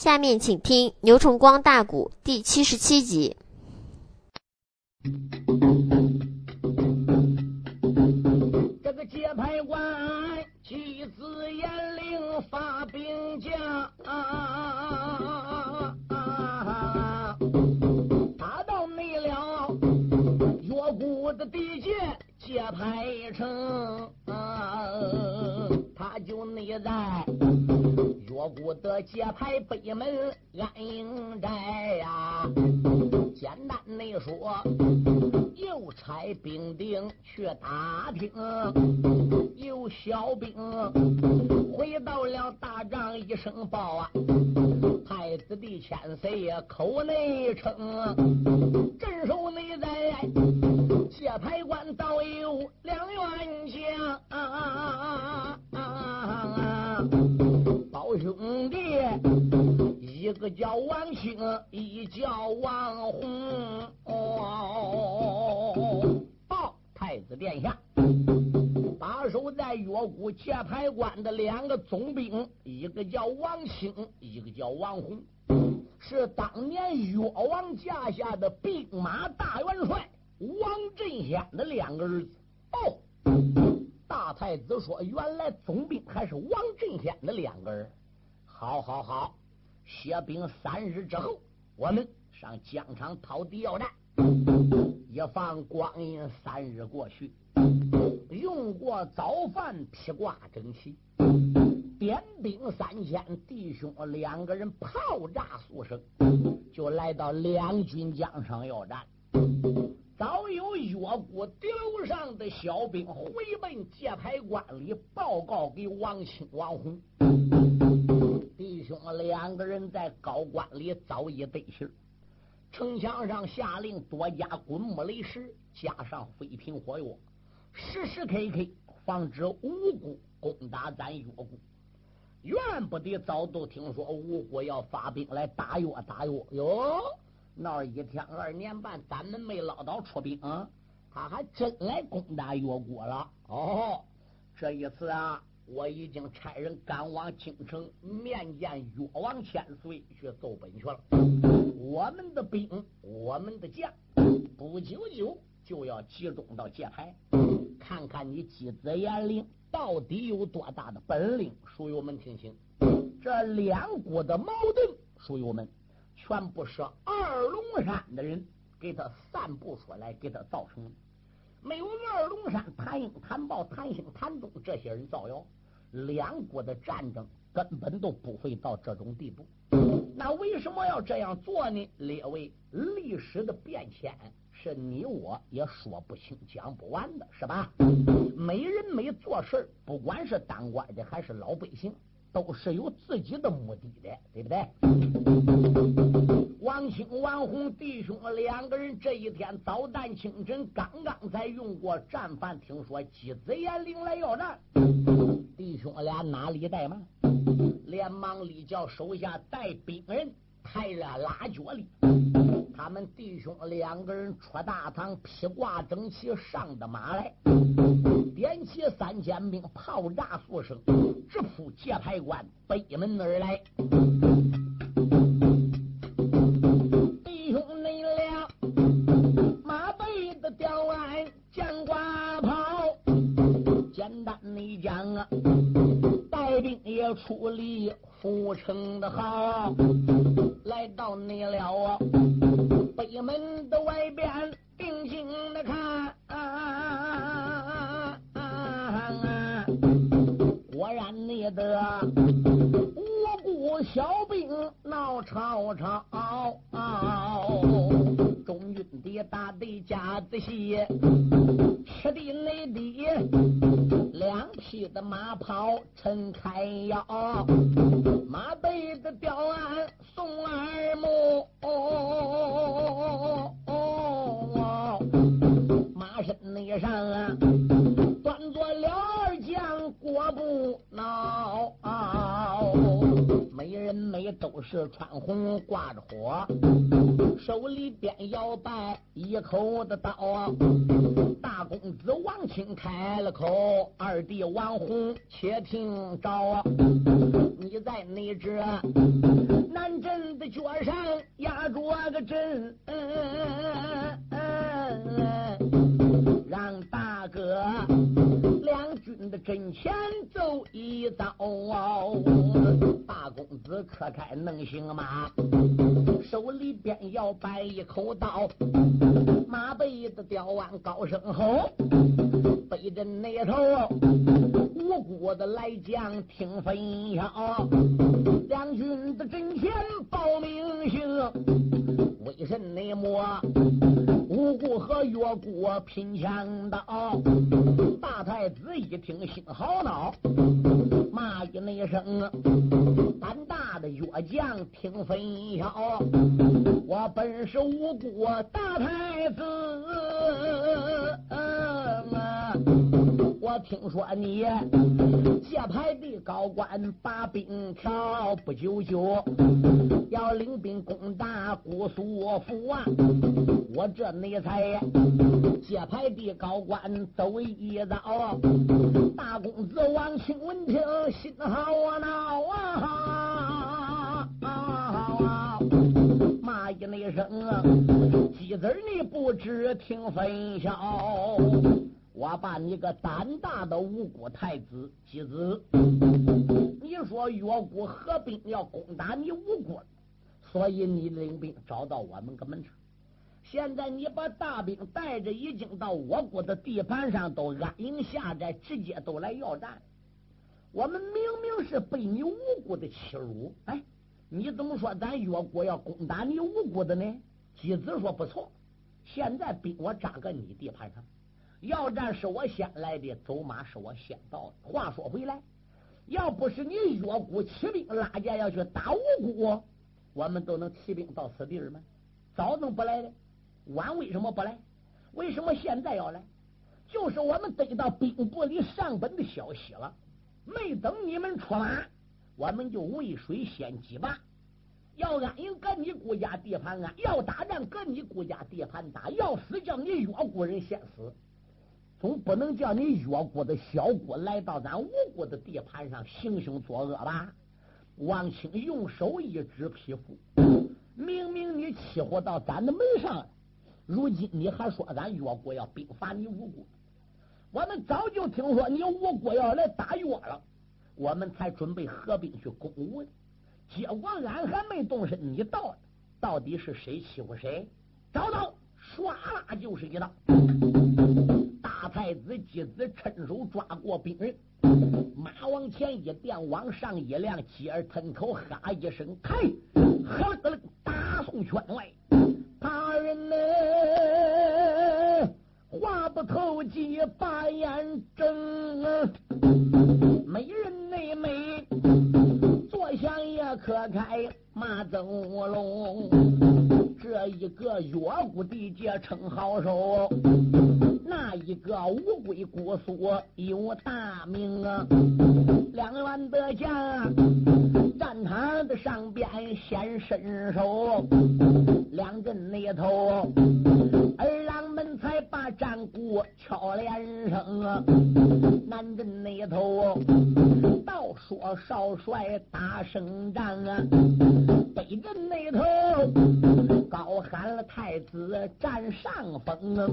下面请听牛崇光大鼓第七十七集。这个节拍官妻子严令发兵将，打到没了越谷的地界节拍城，他就内在。我不得节牌北门安营寨呀，简单的说，又差兵丁去打听，有小兵回到了大帐一声报啊，太子的千岁口内称，镇守内在节牌关早有两员将。兄弟，一个叫王兴，一叫王红。哦，报太子殿下，把守在岳谷界牌关的两个总兵，一个叫王兴，一个叫王红，是当年岳王驾下的兵马大元帅王振先的两个儿子。哦，大太子说，原来总兵还是王振先的两个儿。好，好，好！歇兵三日之后，我们上疆场讨敌要战。一放光阴三日过去，用过早饭，披挂整齐，点兵三千，弟兄两个人炮炸速生，就来到两军疆场要战。早有越国敌楼上的小兵回奔界牌关里报告给王清、王洪。弟兄两个人在高官里早已得信城墙上下令多加滚木雷石，加上飞瓶火药，时时刻刻防止吴国攻打咱越国。原不得早都听说吴国要发兵来打越，打越哟。闹一天二年半，咱们没捞到出兵，啊他还真来攻打越国了。哦，这一次啊。我已经差人赶往京城面见越王千岁，去奏本去了。我们的兵，我们的将，不久久就要集中到界牌，看看你姬子严令到底有多大的本领。书友们听清，这两国的矛盾，书友们全部是二龙山的人给他散布出来，给他造成的。没有二龙山谭英、谭豹、谭兴、谭东这些人造谣。两国的战争根本都不会到这种地步，那为什么要这样做呢？列位，历史的变迁是你我也说不清、讲不完的，是吧？没人没做事不管是当官的还是老百姓，都是有自己的目的的，对不对？王兴、王红弟兄两个人这一天早旦清晨，刚刚才用过战饭，听说鸡子岩领来要战。弟兄俩哪里怠慢，连忙里叫手下带兵人抬着拉脚里。他们弟兄两个人出大堂，披挂整齐，上的马来，点起三千兵，炮炸数声，直扑界牌关北门而来。出力护城的好，来到你了啊！北门子可开能行吗？手里边要摆一口刀，马背的吊腕高声吼，背着那头无辜的来将听分晓，两军的阵前报名姓，为甚内么？无辜和越国拼枪刀，大太子一听心好恼，骂一那声，胆大的越将听分晓，我本是无辜大太子。我听说你界牌的高官把兵调，不久就要领兵攻打姑苏府啊！我这内才接牌的高官走一遭，大公子王庆闻听心好恼啊！骂一那声，鸡子你不知听分晓。我把你个胆大的无辜太子姬子，你说越国合兵要攻打你吴国，所以你领兵找到我们个门上。现在你把大兵带着，已经到我国的地盘上，都安营下寨，直接都来要战。我们明明是被你无辜的欺辱，哎，你怎么说咱越国要攻打你吴国的呢？姬子说不错，现在兵我扎个你地盘上。要战是我先来的，走马是我先到的。话说回来，要不是你越国起兵拉架要去打吴国，我们都能起兵到此地儿吗？早能不来的，晚为什么不来？为什么现在要来？就是我们得到兵部里上本的消息了，没等你们出马，我们就渭水先击拔。要安营搁你顾家地盘安，要打仗搁你顾家地盘打，要死叫你越国人先死。总不能叫你越国的小国来到咱吴国的地盘上行凶作恶吧？王清用手一指匹夫，明明你欺负到咱的门上了，如今你还说咱越国要兵伐你吴国？我们早就听说你吴国要来打越了，我们才准备合兵去攻吴的。结果俺还没动身，你到了，到底是谁欺负谁？找到，唰啦就是一刀。大太子姬子趁手抓过兵人，马往前一垫，往上一亮，继而吞口哈一声，开，呵了个大宋圈外，大人呢，话不投机把眼睁，美人内美，坐相也可开马走龙，这一个越谷地界称好手。那一个乌龟姑苏有大名啊，两员的将战场的上边显身手，两阵那头才把战鼓敲连声啊，南阵那头倒说少帅打胜仗啊，北阵那头高喊了太子占上风啊，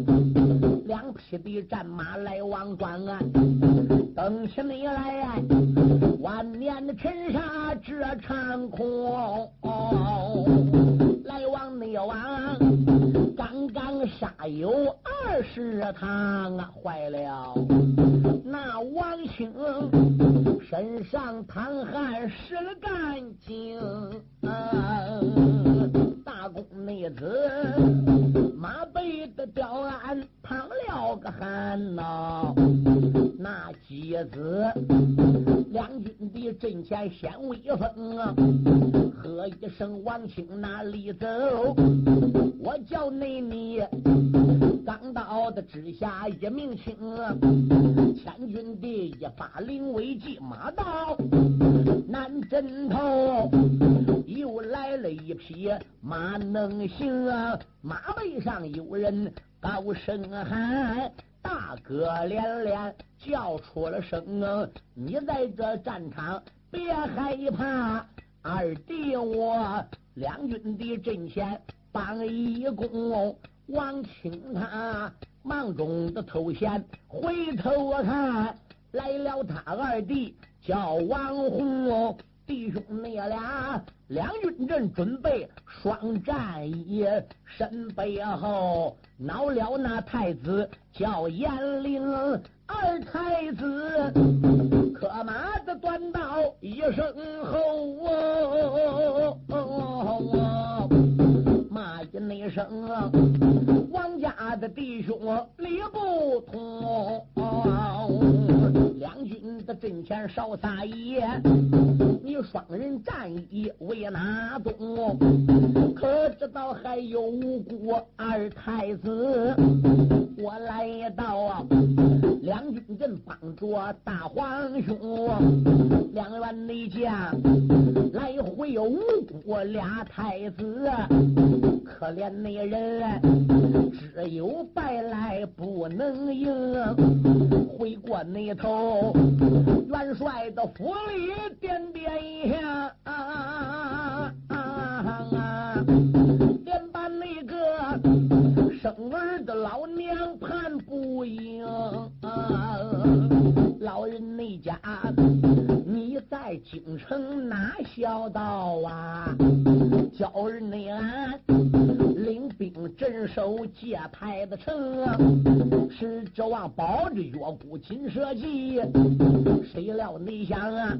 两。匹的战马来往转啊，等起你来，万年的尘沙遮长空，来往内往，刚刚杀有二十趟啊，坏了，那王清身上淌汗湿了干净，大公妹子马背的吊鞍淌了个汗呐，那鸡子两军的阵前显威风啊，喝一声王清哪里走？叫内你刚到的之下一名清，千军的一把临危急，马到南镇头，又来了一匹马能行啊，马背上有人高声喊，大哥连连叫出了声，你在这战场别害怕。二弟我两军的阵前帮一功，王清他忙中的头衔，回头看来了他二弟叫王洪，弟兄你俩两军阵准备双战衣，身背后恼了那太子叫严陵。二太子，可马的短道一声吼，一那声，王家的弟兄理不通，两军的阵前少撒野，你双人战役为哪宗？可知道还有无辜二太子？我来到两军阵，帮着大皇兄，两员内将来回无辜俩太子，可怜那人只有败来不能赢。回过那头，元帅的府里点点一下。生盼不赢，老人那家，你在京城哪小道啊？叫人内俺领兵镇守界牌子城，是指望保着月谷金蛇记。谁料内想啊，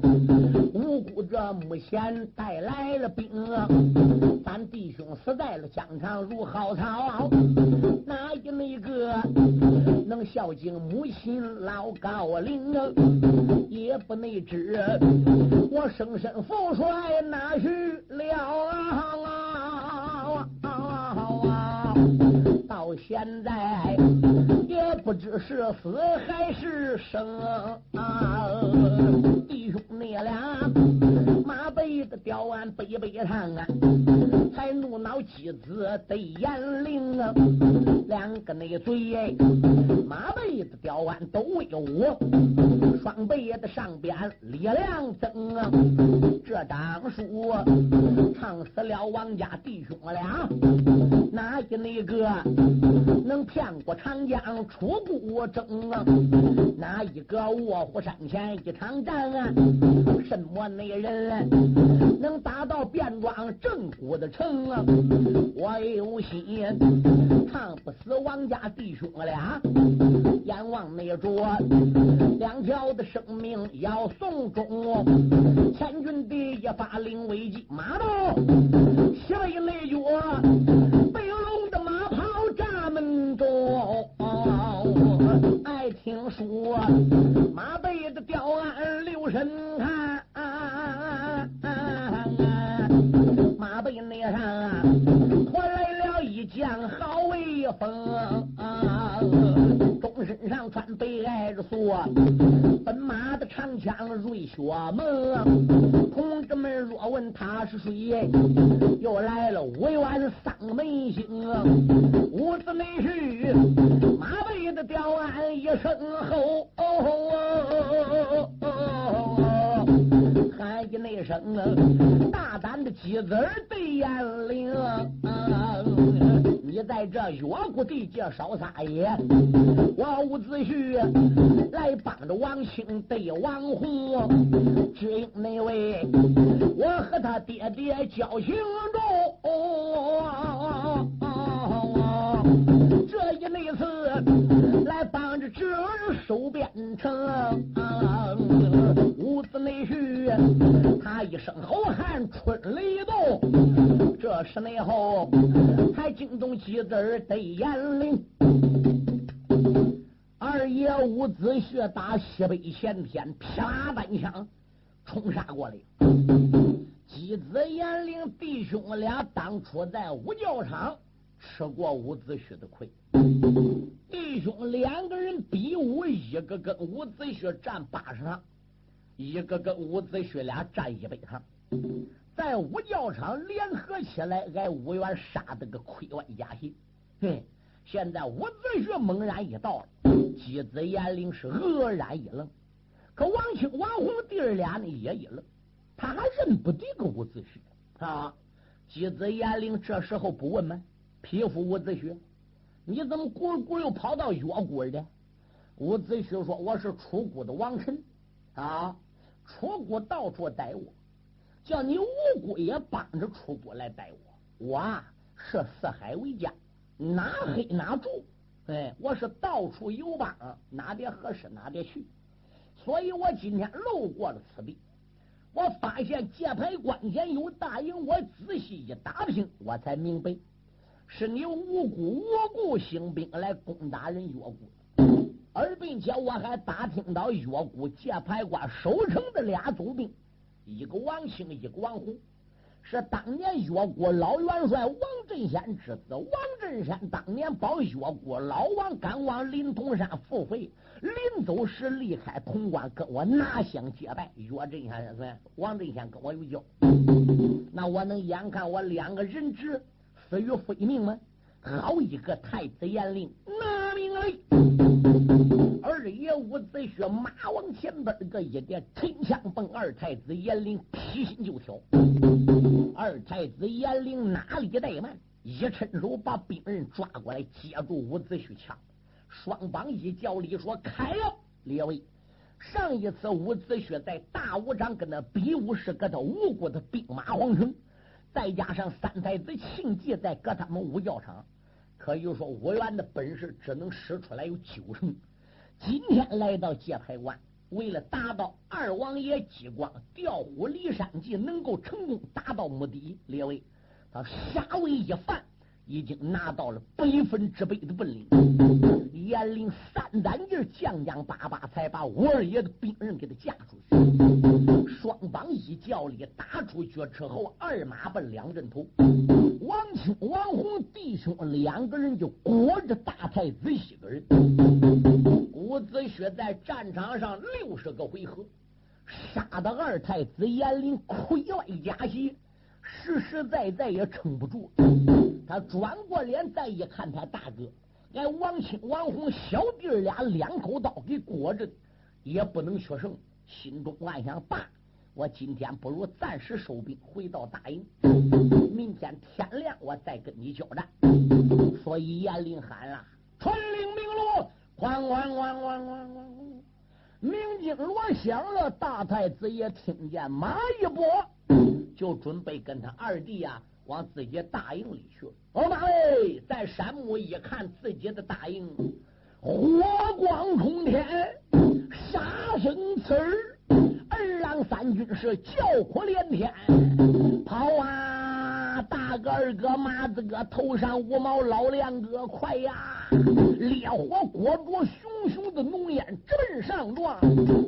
无辜这目前带来了兵，咱弟兄死在了疆场如蒿草。哪一那个能孝敬母亲老高龄？也不内知我生身父帅哪去了？到现在也不知是死还是生。弟兄你俩马背的吊完背背上啊，才妻子得严令啊，两个那嘴马背的吊鞍都有，双背的上边力量增啊。这张书唱死了王家弟兄俩，哪一那个能骗过长江出孤征啊？哪一个卧虎山前一场战啊？什么那人能打到便装正骨的城啊？我有心唱不死王家弟兄俩，阎王那着两条的生命要送终，千军的一发令危机，马到西北那角北龙的马跑闸门中，爱听说马背的吊鞍留神看，马背那上驮来了一将好威风。钟身上穿白挨着锁，奔马的长枪瑞雪猛。同志们若问他是谁，又来了五员丧门星。五子内婿马背的吊鞍一声吼，声大胆的鸡子儿对眼灵。你在这越国地界少撒野，我伍子胥来帮着王兴对王洪，只因那位我和他爹爹交情重，这一那次来帮着侄儿守边城，子内婿他一声吼喊春雷动，这时内后才惊动。鸡子儿得眼灵，二爷伍子胥打西北前天，啪单枪冲杀过来。姬子严灵弟兄俩当初在五教场吃过伍子胥的亏，弟兄两个人比武，一个跟伍子胥战八十场，一个跟伍子胥俩站一百场。在五教场联合起来，挨五元杀的个亏歪家信。嘿，现在伍子胥猛然一到，姬子严灵是愕然一愣。可王清、王红弟儿俩呢也一愣。他还认不得个伍子胥啊！姬子严陵这时候不问吗？匹夫伍子胥，你怎么咕咕又跑到越国的？伍子胥说：“我是楚国的王臣啊，楚国到处逮我，叫你吴国也帮着楚国来逮我。我啊是四海为家，哪黑哪住。哎，我是到处游帮，哪点合适哪点去。所以我今天路过了此地，我发现界牌关前有大营，我仔细一打听，我才明白是你无辜无故兴兵来攻打人越国。”而并且我还打听到越国界牌关守城的俩总兵，一个王兴，一个王宏，是当年越国老元帅王振先之子。王振山当年保越国老王赶往临潼山赴会，临走时离开潼关，跟我拿香结拜。岳振先生，王振先跟我有交，那我能眼看我两个人质死于非命吗？好一个太子严令，拿命来！二爷伍子胥马往前奔，个一点沉枪奔二太子严令劈心就挑。二太子严令哪里怠慢，一伸手把兵人抓过来，接住伍子胥枪。双方一较力，说开了。列位，上一次伍子胥在大武场跟那比武时搁他吴国的兵马皇城。再加上三太子庆忌在搁他们五教场，可以说五元的本事只能使出来有九成。今天来到界牌关，为了达到二王爷激光调虎离山计能够成功达到目的，列位，他杀威一犯。已经拿到了百分之百的本领，严令三胆劲将将巴巴才把五二爷的兵刃给他架出去。双方一较力，打出绝之后，二马奔两阵头。王清、王红弟兄两个人就裹着大太子一个人。伍子胥在战场上六十个回合，杀的二太子严林盔外加血，实实在在也撑不住。他转过脸再一看，他大哥，俺王清、王红小弟俩两口刀给裹着，也不能取胜。心中暗想：爸，我今天不如暂时收兵，回到大营，明天天亮我再跟你交战。所以严林喊了：“传令明路，哐哐哐哐哐哐！”鸣金锣响了，大太子也听见马一拨，就准备跟他二弟呀。往自己大营里去。老马嘞，在山木一看自己的大营，火光冲天，杀声刺耳，二郎三军是叫苦连天，跑啊！大哥、二哥、马子哥，头上五毛，老两哥，快呀！烈火裹着熊熊的浓烟，直上撞。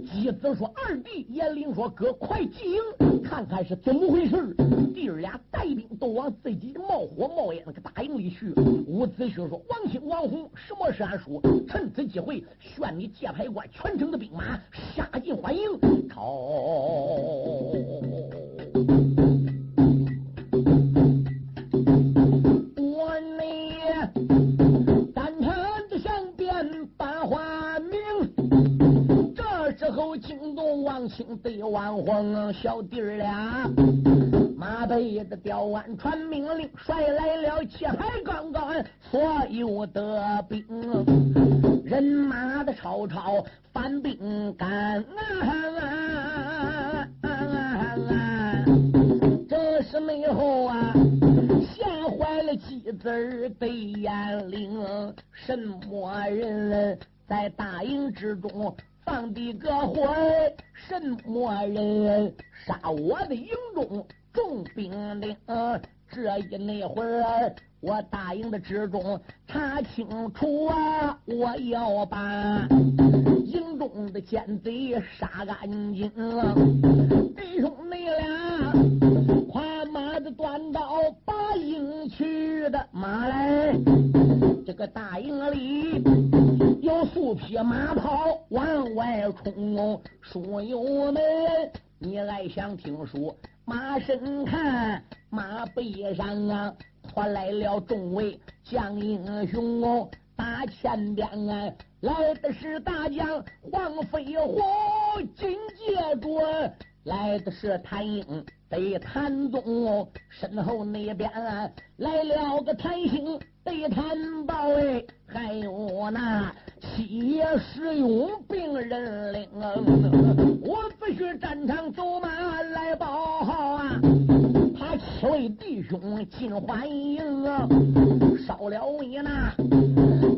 姬子说：“二弟。”严令说：“哥，快进营，看看是怎么回事。”弟儿俩带兵都往自己的冒火冒烟那个大营里去。伍子胥说：“王兴、王宏，什么是俺说？趁此机会，宣你界牌关全城的兵马杀进欢迎，朝。”王清对王晃小弟儿俩，马背的吊鞍传命令，率来了七海刚刚所有的兵，人马的吵吵反兵干。这是内后啊，吓坏了妻子儿对眼灵，什么人在大营之中？放的个魂，什么人杀我的营中重兵令？这一那会儿，我大营的之中查清楚啊！我要把营中的奸贼杀干净。弟兄你俩，快马的端刀把营去的马来，这个大营里。数匹马跑往外冲，书友们，你来想听书？马身看，马背上啊，拖来了众位将英雄哦。大前边啊，来的是大将黄飞鸿，紧接着来的是谭英得谭宗，身后那边啊来了个谭兴得谭宝哎，还有那七十勇兵人领，我不许战场走马来报号啊！他七位弟兄进欢迎啊，少了你那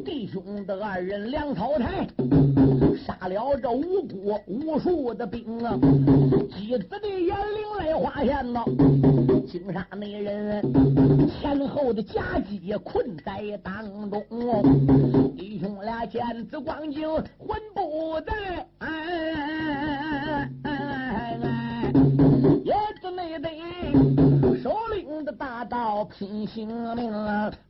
弟兄的二人粮草台。杀了这无辜无数的兵啊！姬子的眼灵来发现呐，金沙那人前后的夹击困在当中，弟兄俩见此光景魂不在，也子没得首领的大刀拼性命，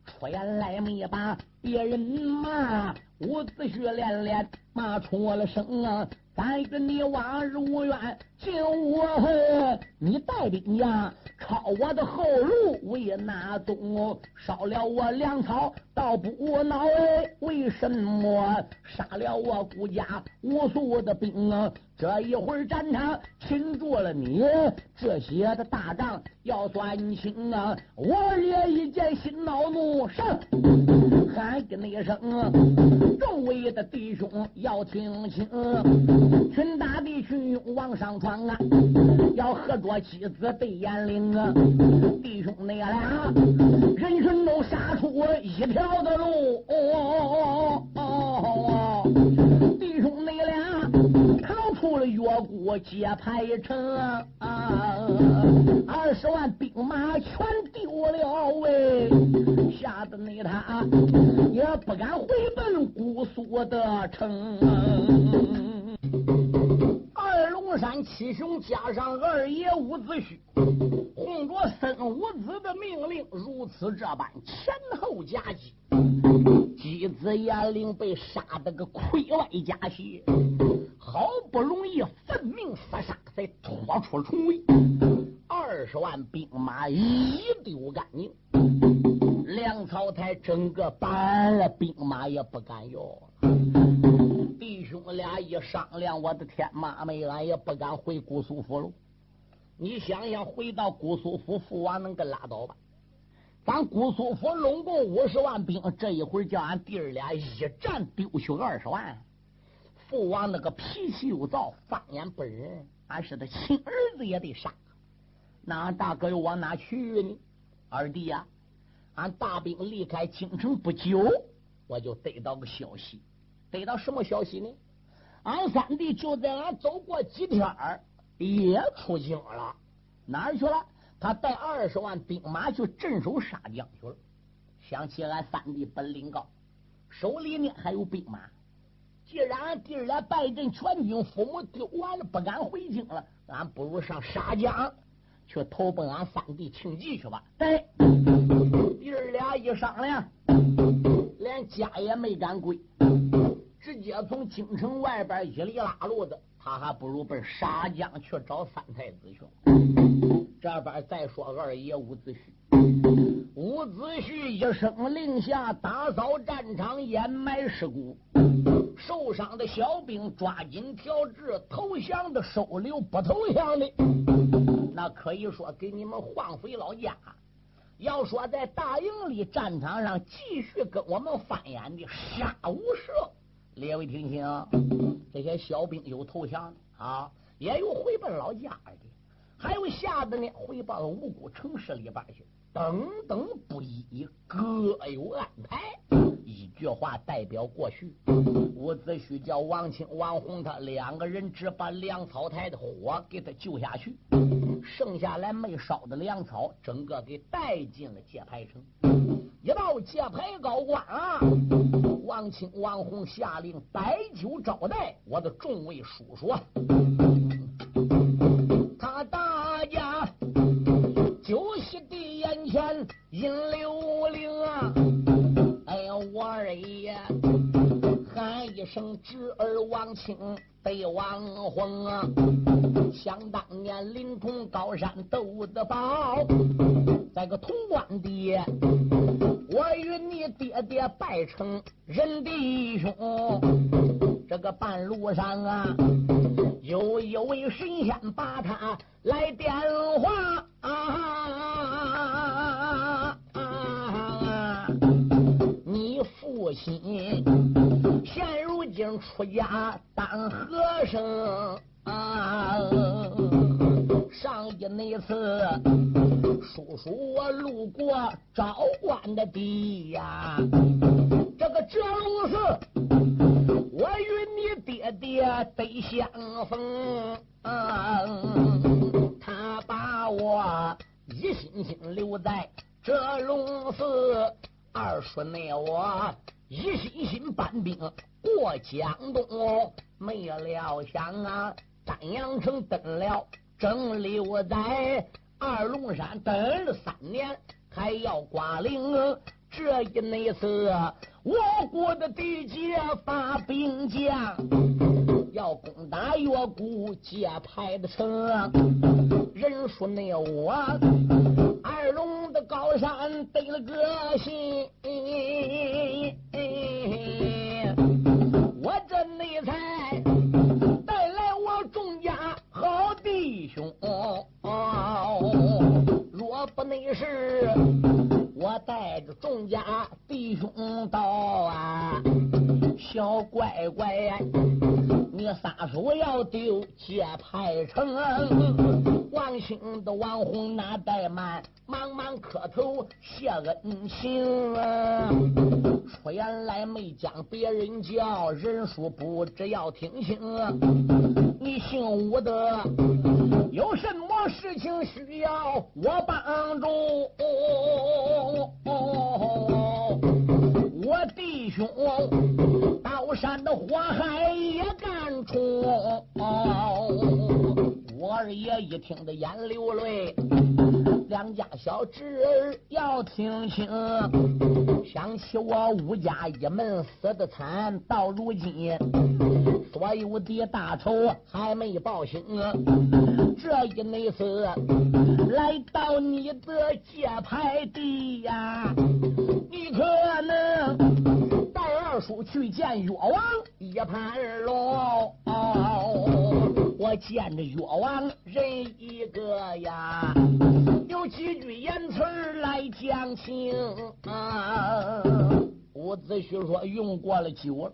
出言来没把别人骂，伍子血连连。骂出了声啊！咱跟你往日无怨，今我恨你带兵呀，抄我的后路为哪宗？烧了我粮草倒不恼，为什么杀了我顾家无数的兵啊？这一会儿战场擒住了你，这些的大账要算清啊！我也一见心恼怒，上喊跟一声，众位的弟兄要听清，群大弟兄往上闯啊，要合着妻子对眼灵啊！弟兄你俩人群都杀出一条的路，哦弟兄你俩逃。出了越国接排城，二十万兵马全丢了喂，吓得你他也不敢回姑苏的城。二龙山七雄加上二爷伍子胥，哄着孙五子的命令，如此这般前后夹击，姬子严令被杀得个溃外加血。好不容易奋命厮杀，才拖出重围，二十万兵马一丢干净。粮草台整个搬了，兵马也不敢要。弟兄俩一商量，我的天，妈没俺也不敢回姑苏府了。你想想，回到姑苏府，父王能跟拉倒吧？咱姑苏府拢共五十万兵，这一会儿叫俺弟儿俩一战丢去二十万。父王那个脾气又躁，放眼不忍，俺是他亲儿子也得杀。那俺大哥又往哪去呢？二弟呀，俺大兵离开京城不久，我就得到个消息，得到什么消息呢？俺三弟就在俺走过几天儿，也出京了。哪儿去了？他带二十万兵马去镇守沙江去了。想起俺三弟本领高，手里呢还有兵马。既然俺弟儿俩败阵全军，父母丢完了，不敢回京了，俺不如上沙江去投奔俺三弟庆忌去吧。哎，弟俩一商量，连家也没敢归，直接从京城外边一里拉路的，他还不如奔沙江去找三太子去。这边再说二爷伍子胥，伍子胥一声令下，打扫战场，掩埋尸骨。受伤的小兵抓紧调治，投降的收留，不投降的，那可以说给你们荒废老家。要说在大营里战场上继续跟我们翻眼的杀无赦，列位听清，这些小兵有投降的啊，也有回奔老家的，还有吓得呢回报五谷城市里边去，等等不一，各有安排。一句话代表过去，伍子胥叫王清、王洪，他两个人只把粮草台的火给他救下去，剩下来没烧的粮草，整个给带进了界牌城。一到界牌高关啊，王清、王洪下令摆酒招待我的众位叔叔，前引流灵啊。我二爷喊一声侄儿王清被王昏啊！想当年临潼高山斗得宝，在个潼关地，我与你爹爹拜成人弟兄。这个半路上啊，有一位神仙把他来电话啊！出家当和尚啊！上一那次，叔叔我路过昭关的地呀，这个这龙寺，我与你爹爹得相逢，他把我一心心留在这龙寺，二叔那我一心心搬兵过江东，没料想啊，丹阳城登了。正留在二龙山等了三年，还要挂零。这一那次，我国的地界发兵将，要攻打越国界牌的城。人说那我二龙高山得了个心，小乖乖，你撒手要丢接牌城，王兴的王红那怠慢，忙忙磕头谢恩情。出言来没将别人叫，人数不知要听清。你姓吴的。有什么事情需要我帮助？我弟兄刀山的火海也敢冲。我二爷一听的眼流泪。两家小侄儿要听清，想起我吴家一门死的惨，到如今所有的大仇还没报清。这一那次来到你的界牌地呀，出去见越王一盘喽。我见着越王人一个呀。有几句言辞来讲情啊！伍子胥说：“用过了酒，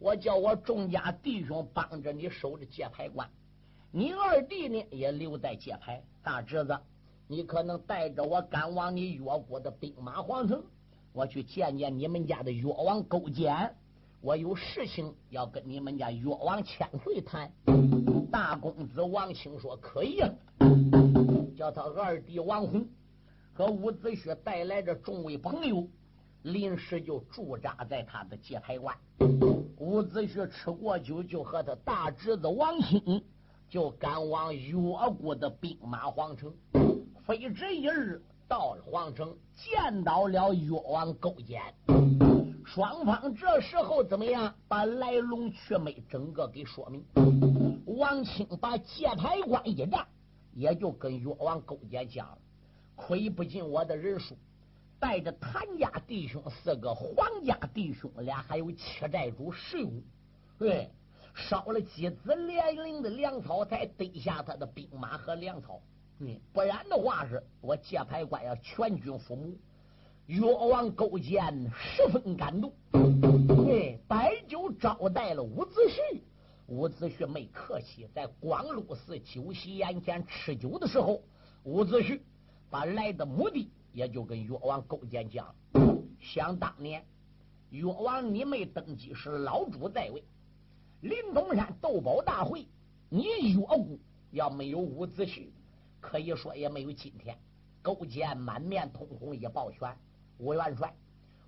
我叫我众家弟兄帮着你守着界牌关，你二弟呢也留在界牌。大侄子，你可能带着我赶往你越国的兵马皇城，我去见见你们家的越王勾践。我有事情要跟你们家越王千岁谈。”大公子王清说：“可以啊。”叫他二弟王宏和伍子胥带来的众位朋友，临时就驻扎在他的界牌关。伍子胥吃过酒，就和他大侄子王兴就赶往越国的兵马皇城。非这一日到了皇城，见到了越王勾践。双方这时候怎么样？把来龙去脉整个给说明。王清把界牌关一战。也就跟越王勾践讲了，亏不进我的人数，带着谭家弟兄四个，黄家弟兄俩，还有七寨主石勇，对，烧了几子连营的粮草，才得下他的兵马和粮草。嗯，不然的话是，我界牌官要全军覆没。越王勾践十分感动，对，摆酒招待了伍子胥。伍子胥没客气，在光禄寺酒席宴前吃酒的时候，伍子胥把来的目的也就跟越王勾践讲：想当年，越王你没登基时，老主在位，临潼山斗宝大会，你越国要没有伍子胥，可以说也没有今天。勾践满面通红一抱拳：“吴元帅，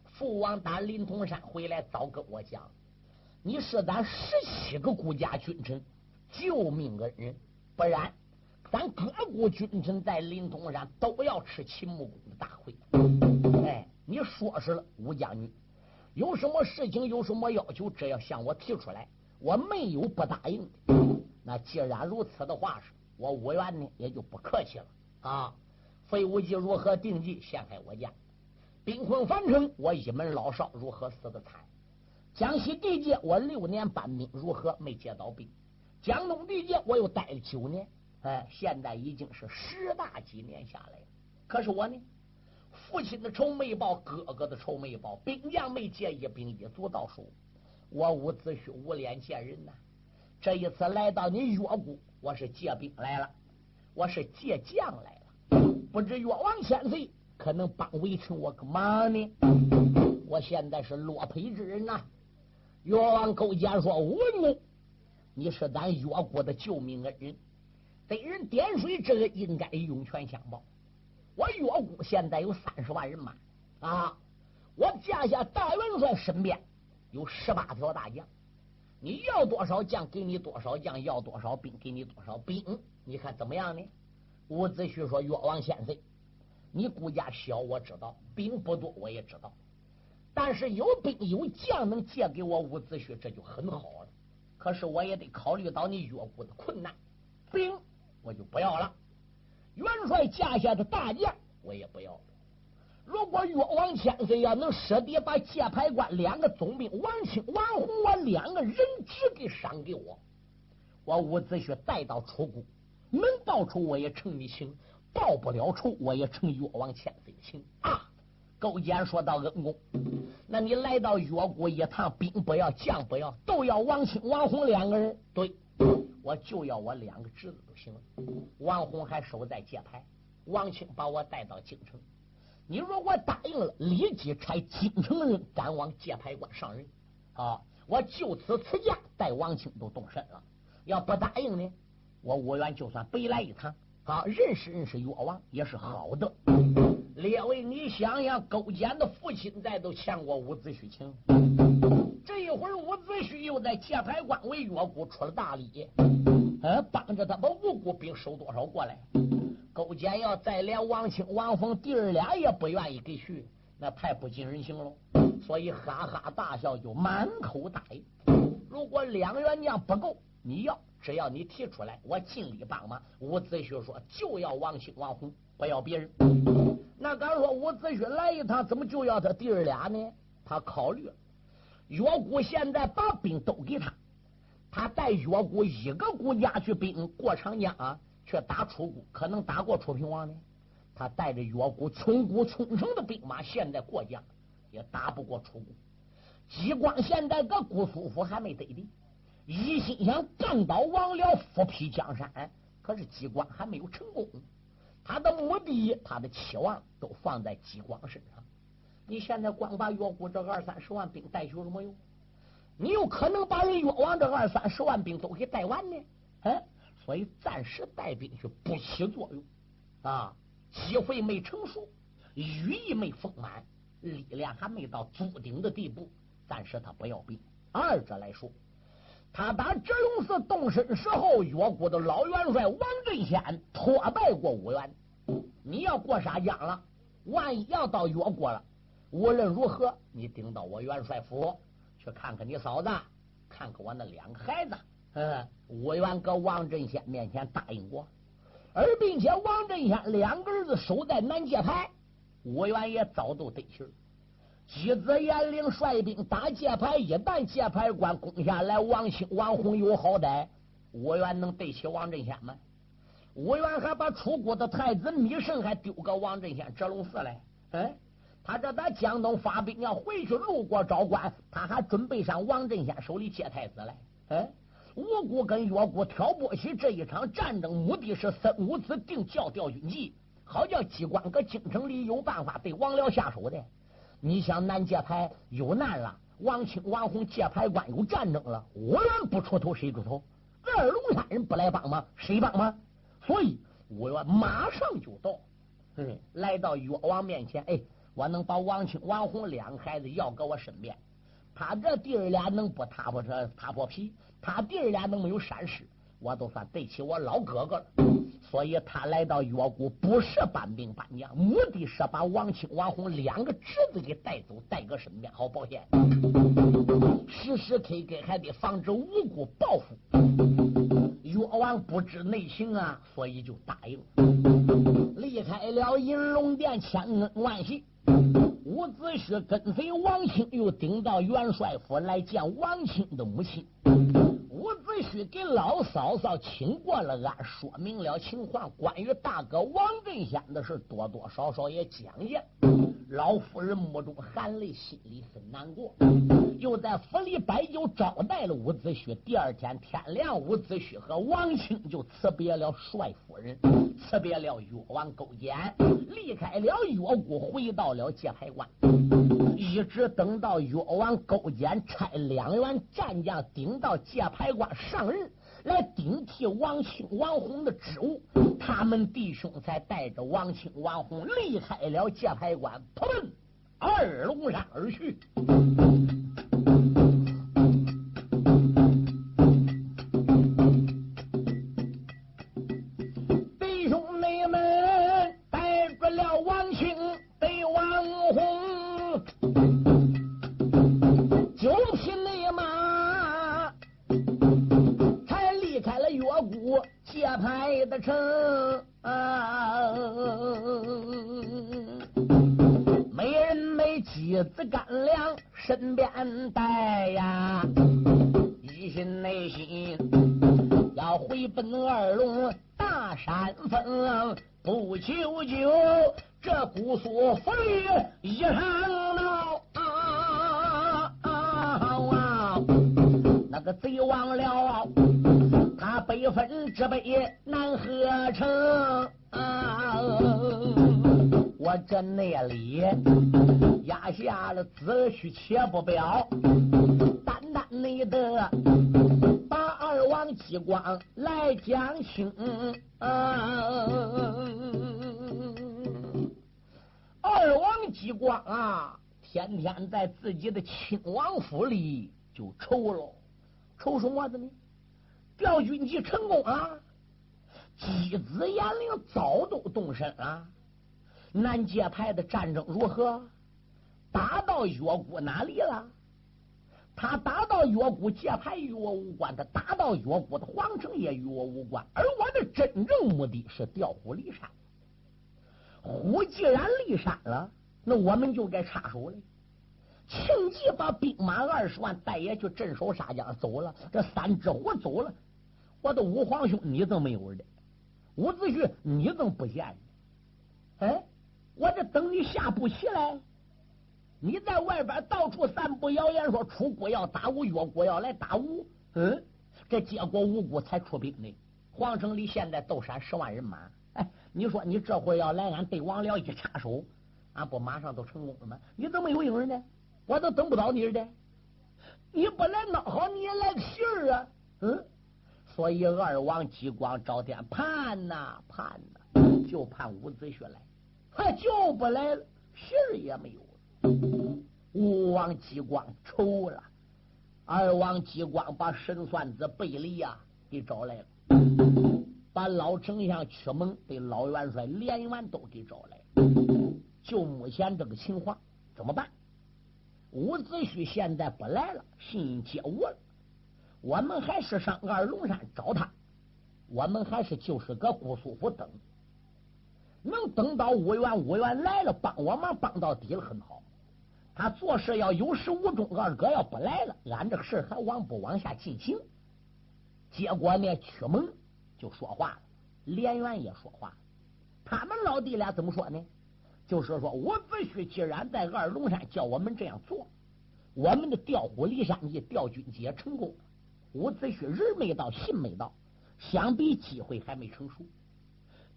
父王打临潼山回来，早跟我讲。”你是咱十七个国家君臣救命恩人，不然咱各国君臣在临潼山都要吃秦穆公的大亏。哎，你说是了，吴将军，有什么事情，有什么要求，只要向我提出来，我没有不答应的。那既然如此的话，是我吴元呢，也就不客气了啊。费无忌如何定计陷害我家？兵困樊城，我一门老少如何死的惨？江西地界，我六年搬兵如何没接到兵？江东地界我又待了九年，哎，现在已经是十大几年下来。可是我呢，父亲的仇没报，哥哥的仇没报，兵将没结一兵一卒到手，我伍子胥无脸见人呐。这一次来到你岳谷，我是借兵来了，我是借将来了。不知越王千岁可能帮微臣我个忙呢？我现在是落魄之人呐。越王勾践说：“文公，你是咱越国的救命恩人，得人点水之恩，应该涌泉相报。我越国现在有三十万人马啊，我驾下大元帅身边有十八条大将。”你要多少将，给你多少将；要多少兵，给你多少兵。你看怎么样呢？伍子胥说：“越王先生，你顾家小，我知道，兵不多，我也知道。但是有兵有将能借给我伍子胥，这就很好了。可是我也得考虑到你越国的困难，兵我就不要了。元帅驾下的大将，我也不要了。”如果越王千岁要能舍得把界牌关两个总兵王清、王洪我两个人质给赏给我，我伍子胥带到楚国，能报仇我也成你情，报不了仇我也成越王千岁的情啊！勾践说到：“恩公，那你来到越国一趟，兵不要，将不要，都要王清、王洪两个人。对，我就要我两个侄子就行了。王洪还守在界牌，王清把我带到京城。”你如果答应了，立即差京城人赶往界牌关上任啊！我就此辞驾，带王清都动身了。要不答应呢，我伍元就算白来一趟啊！认识认识越王也是好的。列位，你想想，勾践的父亲在都欠过伍子胥情，这一会儿伍子胥又在界牌关为越国出了大力，呃，帮着他把吴国兵收多少过来。勾践要再连王清、王峰弟儿俩也不愿意给去，那太不近人情了。所以哈哈大笑，就满口答应。如果两员将不够，你要只要你提出来，我尽力帮忙。伍子胥说：“就要王清、王洪，不要别人。”那敢说伍子胥来一趟，怎么就要他弟儿俩呢？他考虑了，岳国现在把兵都给他，他带岳国一个国家去兵过长江啊。却打楚国，可能打过楚平王呢？他带着岳国穷国冲城的兵马，现在过江也打不过楚国。激光现在搁姑苏府还没得地，一心想干倒王僚，复辟江山。可是激光还没有成功，他的目的、他的期望都放在激光身上。你现在光把岳国这二三十万兵带去有什么用？你有可能把人越王这二三十万兵都给带完呢？哎。所以暂时带兵去不起作用啊，机会没成熟，羽翼没丰满，力量还没到足顶的地步，暂时他不要兵。二者来说，他打折龙寺动身时候，岳国的老元帅王振先拖败过武元。你要过沙江了，万一要到岳国了，无论如何，你顶到我元帅府去看看你嫂子，看看我那两个孩子。嗯，武元搁王振先面前答应过，而并且王振先两个儿子守在南界牌，武元也早都得信儿。姬子严领率兵打界牌，一旦界牌关攻下来，王兴、王洪有好歹，武元能对起王振先吗？武元还把楚国的太子芈胜还丢个王振先折龙寺来，哎，他这在江东发兵要回去，路过昭关，他还准备上王振先手里接太子来，哎。吴国跟越国挑拨起这一场战争，目的是孙武子定教调军纪，好叫机关搁京城里有办法对王僚下手的。你想南界牌有难了，王清、王洪界牌关有战争了，我元不出头谁出头？二龙山人不来帮忙，谁帮忙？所以我元马上就到，嗯，来到越王面前，哎，我能把王清、王洪两个孩子要搁我身边。他这弟儿俩能不踏破这踏破皮？他弟儿俩能没有闪失？我都算对起我老哥哥了。所以他来到岳国，不是搬兵搬将，目的是把王清、王红两个侄子给带走，带个身边好保险。时时刻刻还得防止无辜报复。越王不知内情啊，所以就答应，离开了银龙殿，千恩万谢。伍子胥跟随王清，又顶到元帅府来见王清的母亲。伍子胥给老嫂嫂请过了安，说明了情况。关于大哥王振仙的事，多多少少也讲讲。老夫人目中含泪，心里很难过。又在府里摆酒招待了伍子胥。第二天天亮，伍子胥和王清就辞别了帅夫人，辞别了越王勾践，离开了越国，回到了界牌关。一直等到越王勾践差两员战将顶到界牌关上任，来顶替王清、王宏的职务，他们弟兄才带着王清、王宏离开了界牌关，扑奔二龙山而去。府里就愁喽，愁什么子呢？调军机成功了，姬子严令早都动身了，南界牌的战争如何？打到越国哪里了？他打到越国界牌与我无关，他打到越国的皇城也与我无关。而我的真正目的是调虎离山。虎既然离山了，那我们就该插手了。庆忌把兵马二十万带也去镇守沙江走了，这三只虎走了，我的五皇兄你怎么没有的？伍子胥你怎么不见？哎，我这等你下步棋来。你在外边到处散布谣言，说楚国要打吴，越国要来打吴。嗯，这结果吴国才出兵呢。皇城里现在斗山十万人马。哎，你说你这回要来，俺对王僚一插手，俺不马上都成功了吗？你怎么有影呢？我都等不到你的。你不来闹好，你也来个信儿啊。嗯，所以二王激光朝天盼呐盼呐，就盼伍子胥来，他就不来了，信儿也没有。吴王姬光愁了，二王姬光把神算子贝利呀给找来了，把老丞相屈蒙对老元帅连元都给找来了。就目前这个情况，怎么办？伍子胥现在不来了，信接无了，我们还是上二龙山找他，我们还是就是搁姑苏府等，能等到五元，五元来了帮我忙帮到底了，很好。他做事要有始无终，二哥要不来了，俺这个事还往不往下进行？结果呢，屈蒙就说话了，连元也说话了，他们老弟俩怎么说呢？就是说，伍子胥既然在二龙山叫我们这样做，我们的调虎离山计、调军计也成功。伍子胥人没到，信没到，想必机会还没成熟。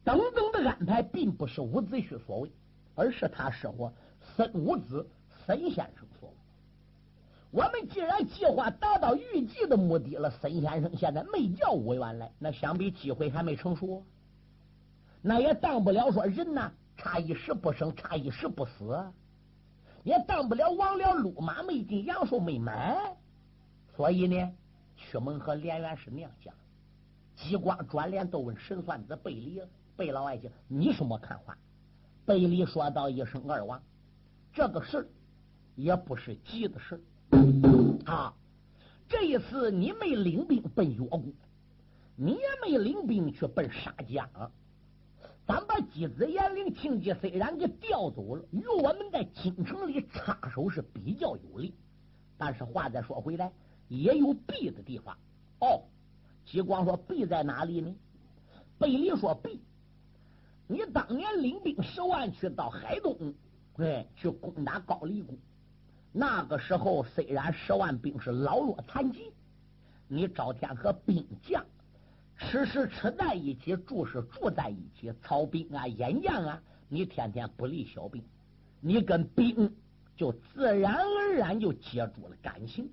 等等的安排，并不是伍子胥所为，而是他师傅孙武子。孙先生所为：“我们既然计划达到预计的目的了，孙先生现在没叫伍员来，那想必机会还没成熟。那也当不了说人呐，差一时不生，差一时不死，也当不了王僚路马没进，阳寿没满。所以呢，屈蒙和连元是那样讲。激光转脸都问神算子贝离，贝老爱卿，你什么看法？贝离说道一声：二王，这个事。”也不是急的事啊！这一次你没领兵奔越国，你也没领兵去奔沙江，咱把姬子严令、庆忌虽然给调走了，与我们在京城里插手是比较有利。但是话再说回来，也有弊的地方。哦，激光说：“弊在哪里呢？”贝离说：“弊，你当年领兵十万去到海东，哎，去攻打高丽宫。那个时候虽然十万兵是老弱残疾，你赵天和兵将吃食吃在一起，住是住在一起，操兵啊、演将啊，你天天不离小兵，你跟兵就自然而然就接住了感情。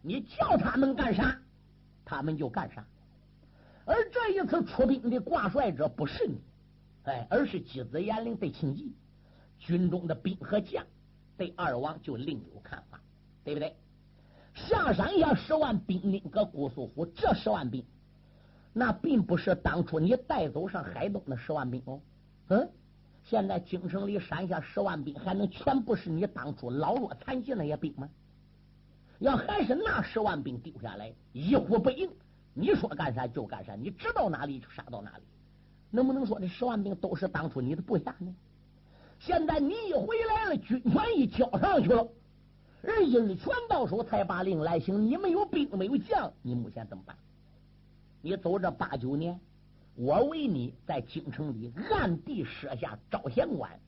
你叫他们干啥，他们就干啥。而这一次出兵的挂帅者不是你，哎，而是姬子严令对庆忌，军中的兵和将对二王就另有看法，对不对？下山下十万兵丁搁姑苏府，这十万兵，那并不是当初你带走上海东的十万兵哦。嗯，现在京城里山下十万兵，还能全部是你当初老弱残疾那些兵吗？要还是那十万兵丢下来，一呼百应，你说干啥就干啥，你知道哪里就杀到哪里，能不能说这十万兵都是当初你的部下呢？现在你一回来了，军权一交上去了，人一日权到手，才把令来行，你没有兵，没有将，你目前怎么办？你走这八九年，我为你在京城里暗地设下招贤馆，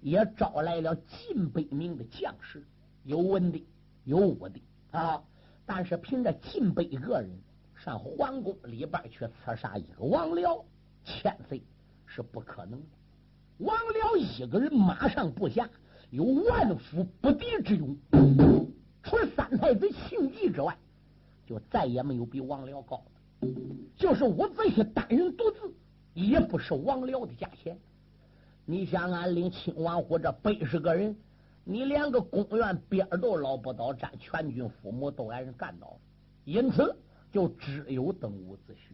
也招来了近百名的将士，有文的。有武的啊，但是凭着近百个人上皇宫里边去刺杀一个王僚，千岁是不可能的。王僚一个人马上部下有万夫不敌之勇，除了三太子庆忌之外，就再也没有比王僚高的。就是伍子胥单人独自，也不是王僚的价钱。你想，俺领亲王府这百十个人。你连个公园边都捞不到，占全军覆没都挨人干倒，因此就只有等伍子胥。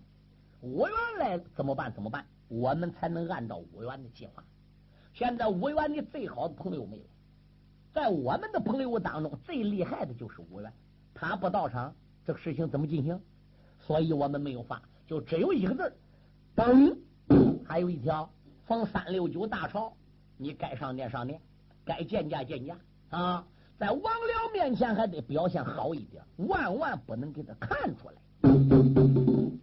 伍员来怎么办？怎么办？我们才能按照伍员的计划。现在伍员的最好的朋友没有，在我们的朋友当中最厉害的就是伍员，他不到场，这个事情怎么进行？所以我们没有法，就只有一个字等。还有一条，逢三六九大潮，你该上殿上殿。该见驾见驾啊，在王僚面前还得表现好一点，万万不能给他看出来。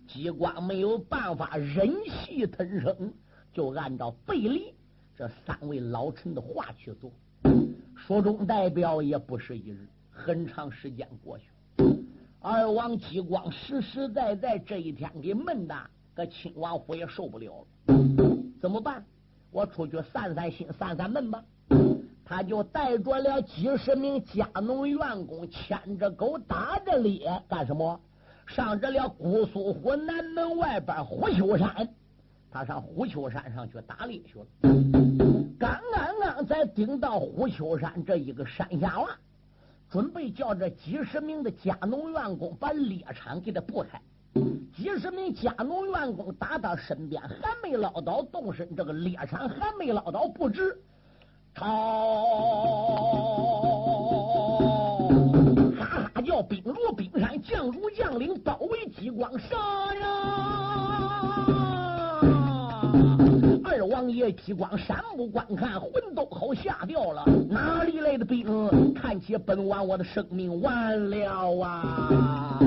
机关没有办法忍气吞声，就按照贝利这三位老臣的话去做。书中代表也不是一日，很长时间过去了，二王激光实实在在这一天给闷的，搁亲王府也受不了了。怎么办？我出去散散心，散散闷吧。他就带着了几十名家农员工，牵着狗打着猎，干什么？上这了姑苏湖南门外边虎丘山，他上虎丘山上去打猎去了。刚刚刚才顶到虎丘山这一个山下了，准备叫这几十名的家农员工把猎场给他布开。几十名家农员工打到身边，还没捞到动身，这个猎场还没捞到布置。好，哈哈叫兵如冰山，将如将领，刀为激光杀呀！王爷激光山目观看，魂都好吓掉了。哪里来的兵？看起本王我的生命完了啊！